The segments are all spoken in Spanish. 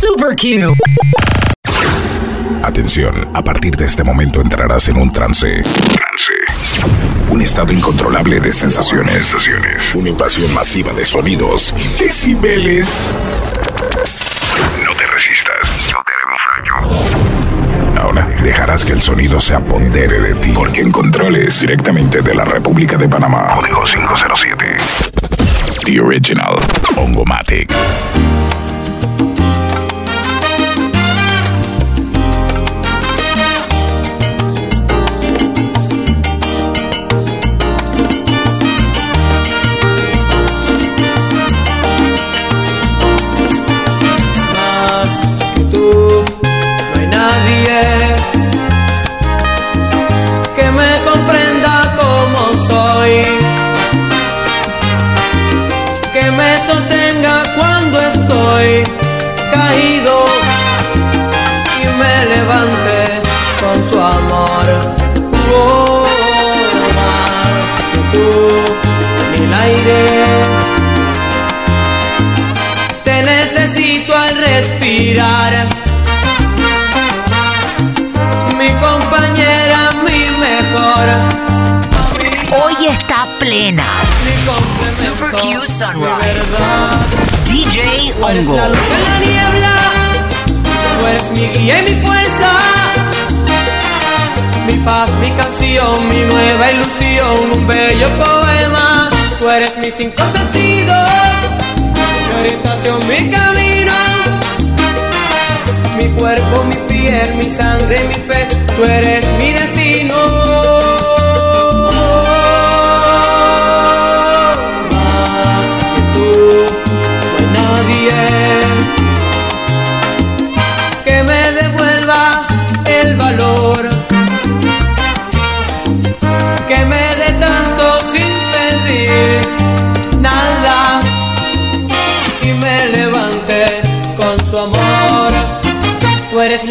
Super Q. Atención, a partir de este momento entrarás en un trance. Trance. Un estado incontrolable de sensaciones. sensaciones. Una invasión masiva de sonidos y decibeles. No te resistas. No te haremos daño. Ahora dejarás que el sonido se apodere de ti. Porque en controles directamente de la República de Panamá. Código 507. The Original. Ongomatic. Que me comprenda como soy, que me sostenga cuando estoy caído y me levante con su amor. Oh, más que tú, ni el aire te necesito al respirar. Mi Super Q Sunrise. DJ Tú eres Ongo. la luz en la niebla. Tú eres mi guía y mi fuerza. Mi paz, mi canción, mi nueva ilusión, un bello poema. Tú eres mis cinco sentidos, mi orientación, mi camino. Mi cuerpo, mi piel, mi sangre, mi fe. Tú eres mi destino.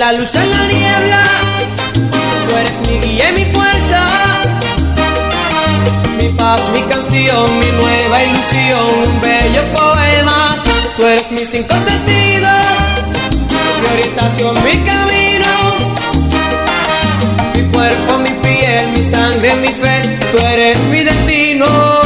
La luz en la niebla, tú eres mi guía y mi fuerza, mi paz, mi canción, mi nueva ilusión, un bello poema. Tú eres mis cinco sentidos, mi orientación, mi camino, mi cuerpo, mi piel, mi sangre, mi fe. Tú eres mi destino.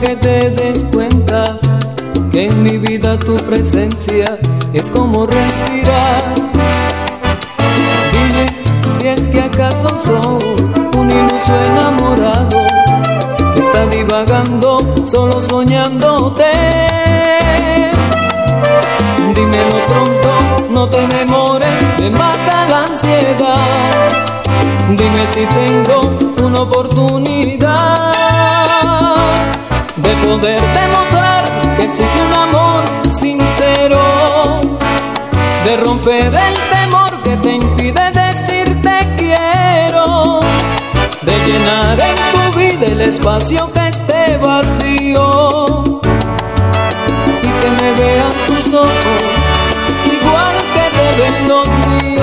Que te des cuenta que en mi vida tu presencia es como respirar. Dime si es que acaso soy un iluso enamorado que está divagando solo soñándote. Dímelo pronto, no te demores, me mata la ansiedad. Dime si tengo una oportunidad poder demostrar que existe un amor sincero, de romper el temor que te impide decirte quiero, de llenar en tu vida el espacio que esté vacío y que me vean tus ojos igual que te ven los míos.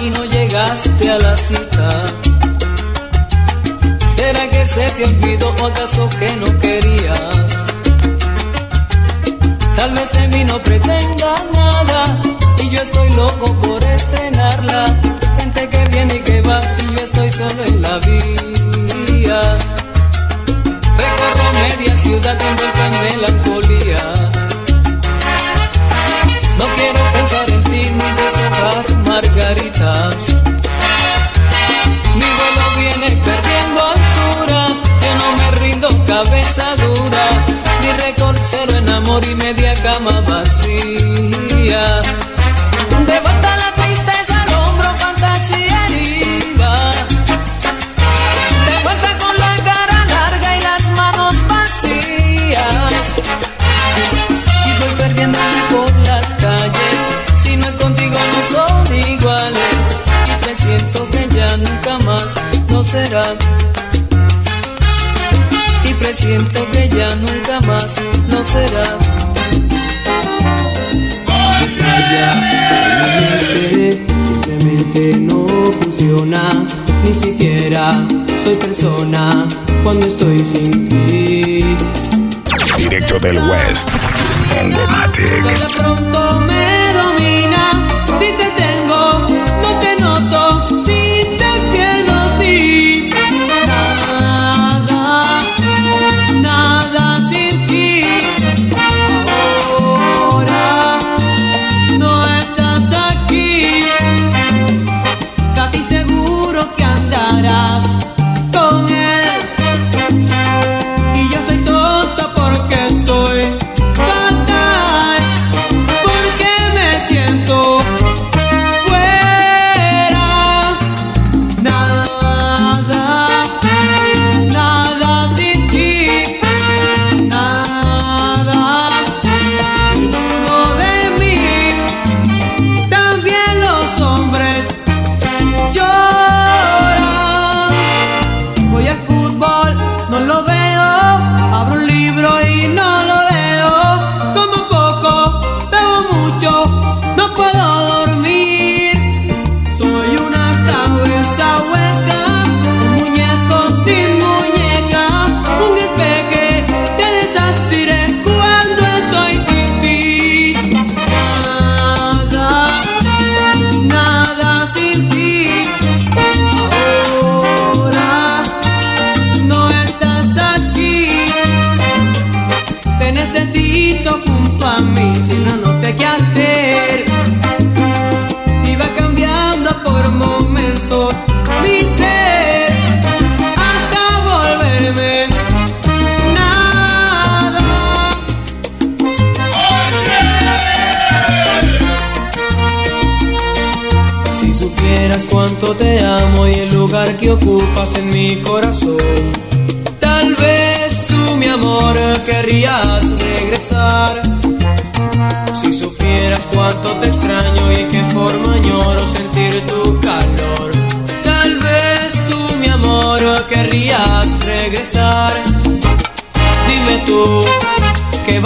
Y no llegaste a la cita. ¿Será que se te olvidó o acaso que no querías? Tal vez de mí no pretenda nada y yo estoy loco por estrenarla. Gente que viene y que va y yo estoy solo en la vía. Recorro media ciudad envuelta en melancolía. No quiero pensar en ti ni deshojar margaritas. Será. Y presiento que ya nunca más no será. Simplemente no funciona, ni siquiera soy persona cuando estoy sin ti. Directo del West. Ongomatic. De pronto me domina, si te tengo, no te noto,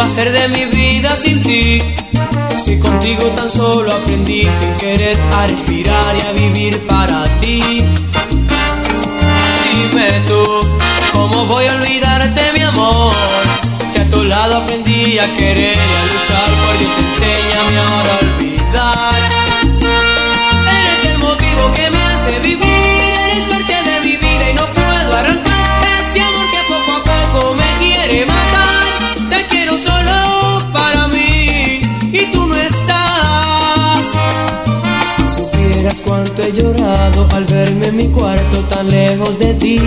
va a ser de mi vida sin ti? Si contigo tan solo aprendí sin querer a respirar y a vivir para ti. Dime tú, ¿cómo voy a olvidarte mi amor? Si a tu lado aprendí a querer y a luchar por Dios, enséñame ahora a olvidar. Al verme en mi cuarto tan lejos de ti.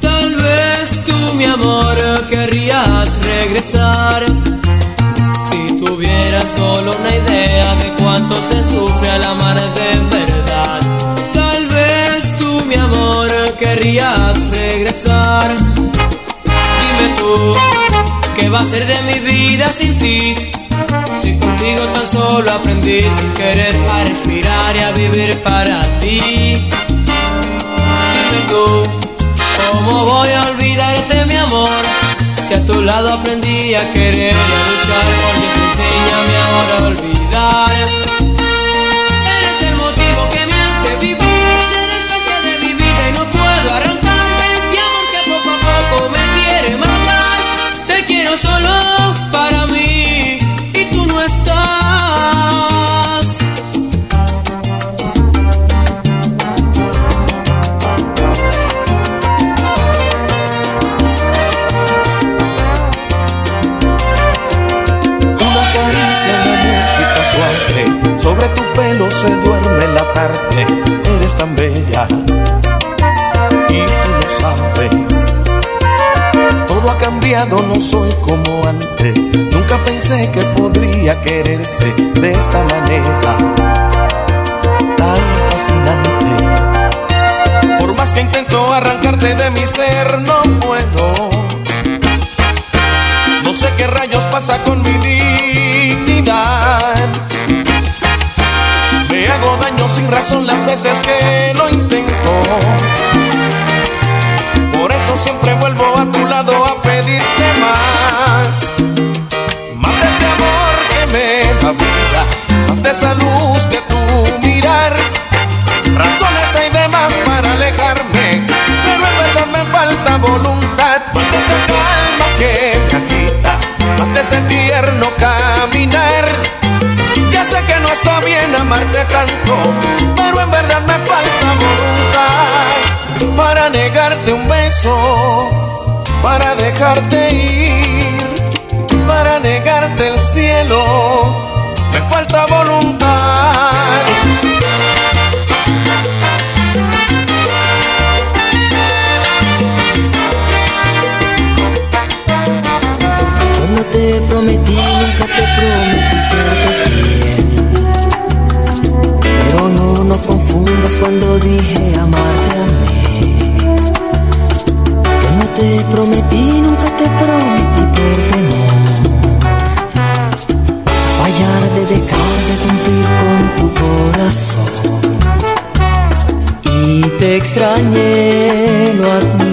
Tal vez tú, mi amor, querrías regresar. Si tuvieras solo una idea de cuánto se sufre al amar de verdad. Tal vez tú, mi amor, querrías regresar. Dime tú, ¿qué va a ser de mi vida sin ti? Contigo tan solo aprendí sin querer a respirar y a vivir para ti. Dime tú, ¿cómo voy a olvidarte mi amor? Si a tu lado aprendí a querer y a luchar, porque se enséñame ahora a olvidar. Quererse de esta manera tan fascinante. Por más que intento arrancarte de mi ser, no puedo. No sé qué rayos pasa con mi dignidad. Me hago daño sin razón las veces que lo intento. Por eso siempre vuelvo a tu lado Tierno caminar. Ya sé que no está bien amarte tanto, pero en verdad me falta voluntad para negarte un beso, para dejarte ir, para negarte el cielo. Me falta voluntad. Te prometí, nunca te prometí serte fiel. Pero no, no confundas cuando dije amarte a mí. Que no te prometí, nunca te prometí por temor. Fallar de dejar de cumplir con tu corazón. Y te extrañé, lo admito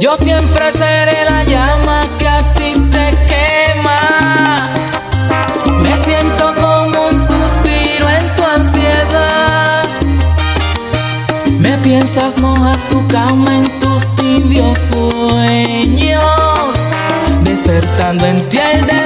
Yo siempre seré la llama que a ti te quema. Me siento como un suspiro en tu ansiedad. Me piensas, mojas tu cama en tus tibios sueños, despertando en ti el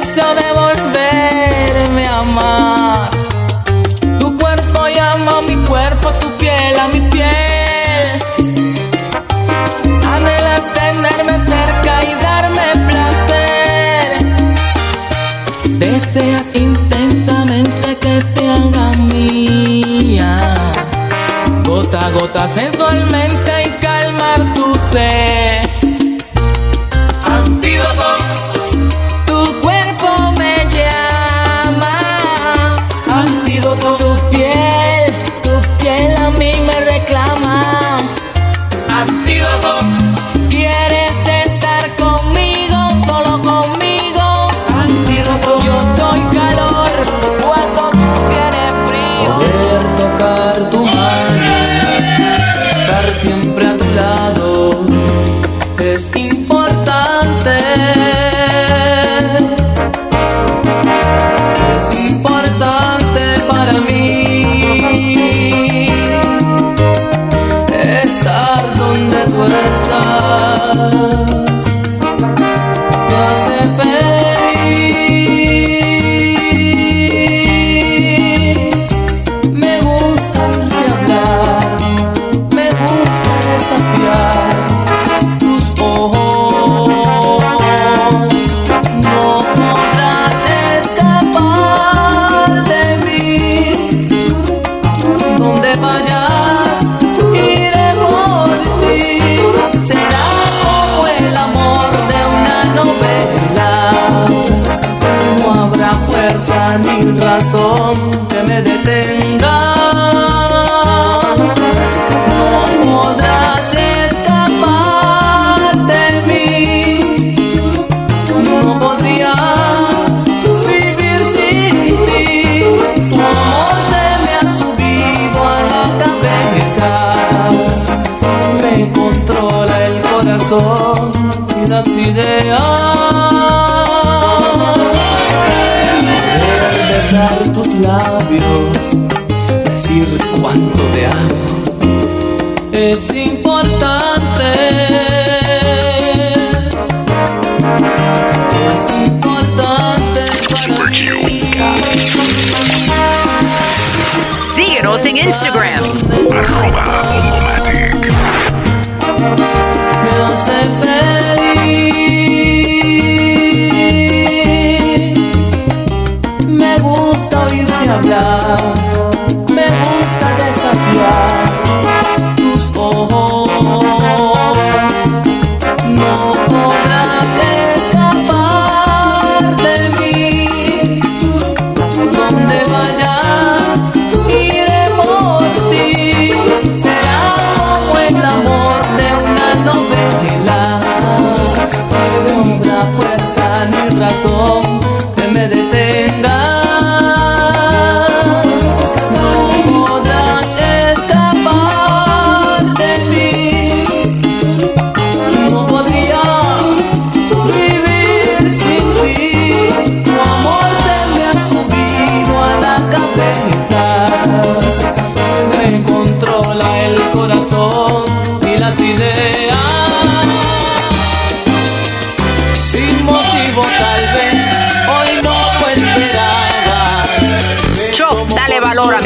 sensualmente. was love.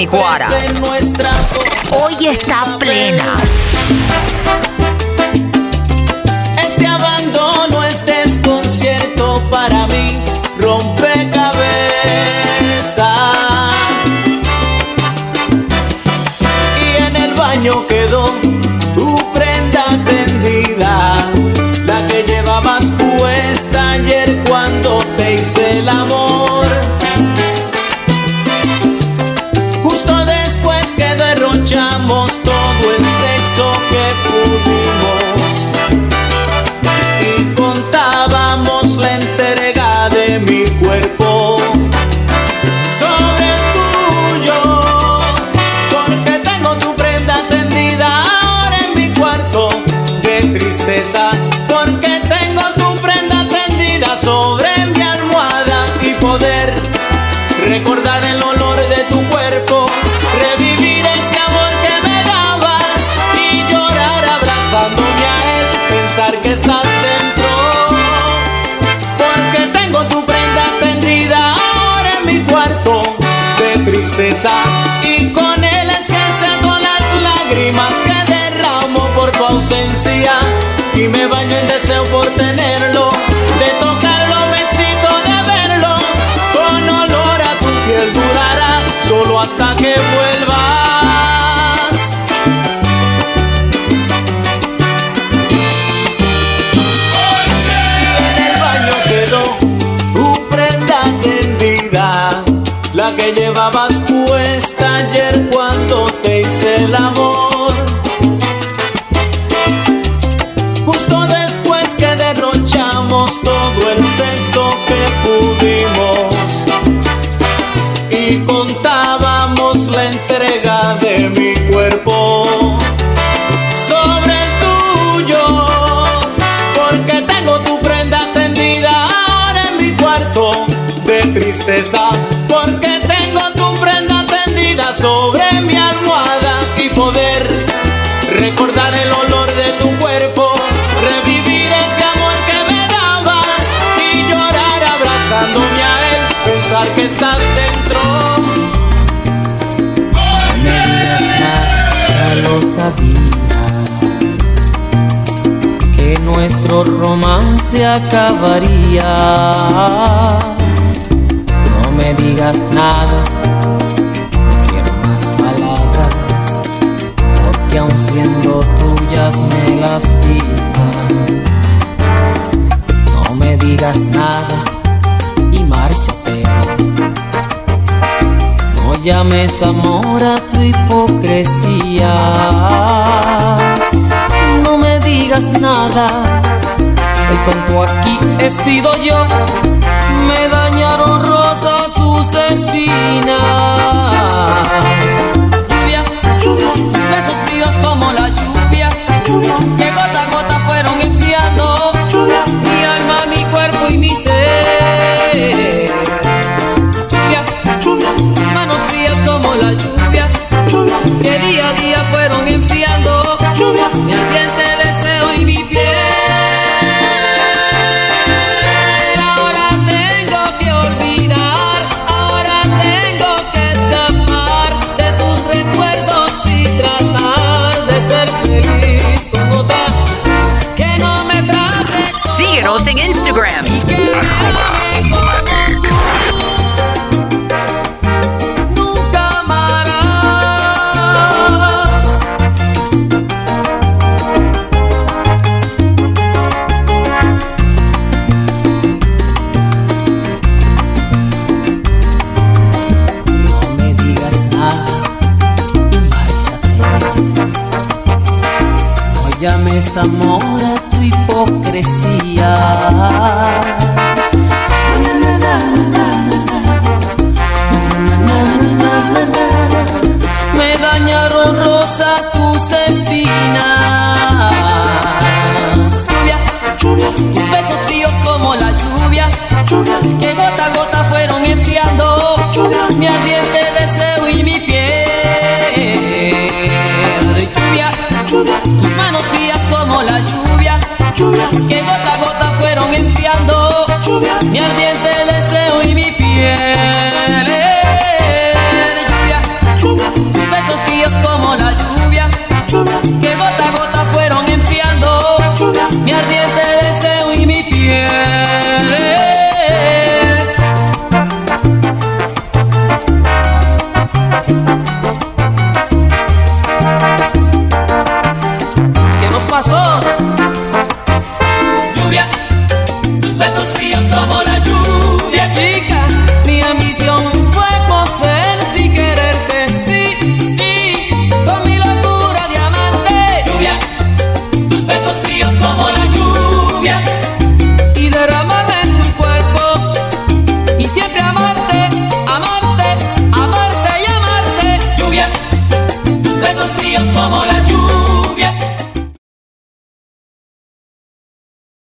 mi cuara. Hoy está plena. Este abandono es desconcierto para mí. Rompecabezas. Y en el baño quedó tu prenda tendida, la que llevabas puesta ayer cuando te hice el amor. y con él es que seco las lágrimas que derramo por tu ausencia. Y me baño en deseo por tenerlo, de tocarlo me excito de verlo, con olor a tu piel durará solo hasta que vuelvas. En el baño quedó tu la que llevabas la entrega de mi cuerpo sobre el tuyo, porque tengo tu prenda tendida ahora en mi cuarto de tristeza, porque tengo tu prenda tendida sobre mi almohada y poder recordar el olor de tu cuerpo, revivir ese amor que me dabas y llorar abrazándome a él, pensar que estás dentro. Que nuestro romance acabaría. No me digas nada, amor a tu hipocresía. No me digas nada. El tonto aquí he sido yo. Me dañaron rosa tus espinas. Lluvia, lluvia, besos fríos como la lluvia. Lluvia, Instagram. y llames amor a tu hipocresía. Me dañaron rosa tus espinas.